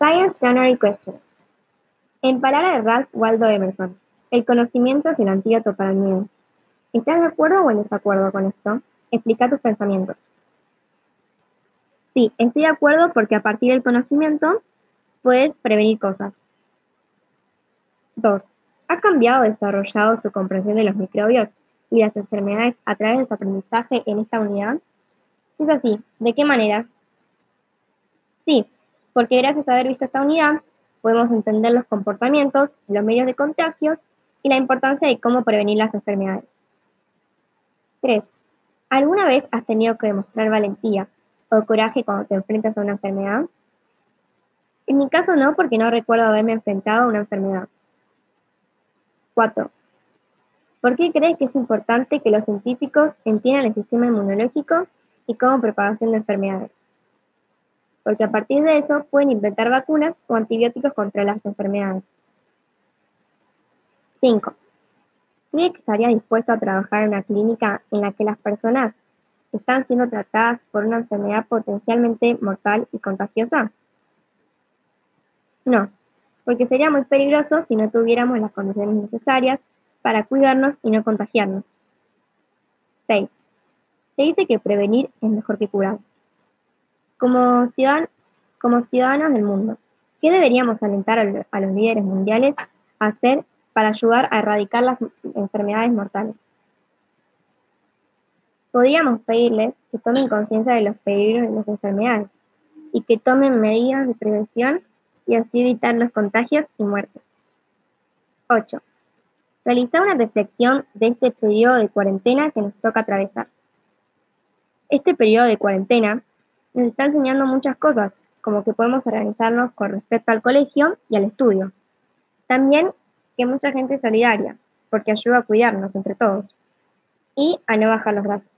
Science January Questions. En palabras de Ralph Waldo Emerson, el conocimiento es el antídoto para el miedo. ¿Estás de acuerdo o en desacuerdo con esto? Explica tus pensamientos. Sí, estoy de acuerdo porque a partir del conocimiento puedes prevenir cosas. 2. ¿Ha cambiado o desarrollado su comprensión de los microbios y las enfermedades a través de su aprendizaje en esta unidad? Si es así, ¿de qué manera? Sí, porque gracias a haber visto esta unidad podemos entender los comportamientos, los medios de contagio y la importancia de cómo prevenir las enfermedades. 3. ¿Alguna vez has tenido que demostrar valentía o coraje cuando te enfrentas a una enfermedad? En mi caso no, porque no recuerdo haberme enfrentado a una enfermedad. 4. ¿Por qué crees que es importante que los científicos entiendan el sistema inmunológico y cómo propagación de enfermedades? Porque a partir de eso pueden inventar vacunas o antibióticos contra las enfermedades. 5. ¿Crees que estaría dispuesto a trabajar en una clínica en la que las personas están siendo tratadas por una enfermedad potencialmente mortal y contagiosa? No, porque sería muy peligroso si no tuviéramos las condiciones necesarias para cuidarnos y no contagiarnos. 6. Se dice que prevenir es mejor que curar. Como, ciudadanos del mundo, ¿qué deberíamos alentar a los líderes mundiales a hacer para ayudar a erradicar las enfermedades mortales? Podríamos pedirles que tomen conciencia de los peligros de las enfermedades y que tomen medidas de prevención y así evitar los contagios y muertes. 8. Realizar una reflexión de este periodo de cuarentena que nos toca atravesar. Este periodo de cuarentena nos está enseñando muchas cosas, como que podemos organizarnos con respecto al colegio y al estudio. También que mucha gente es solidaria, porque ayuda a cuidarnos entre todos y a no bajar los brazos.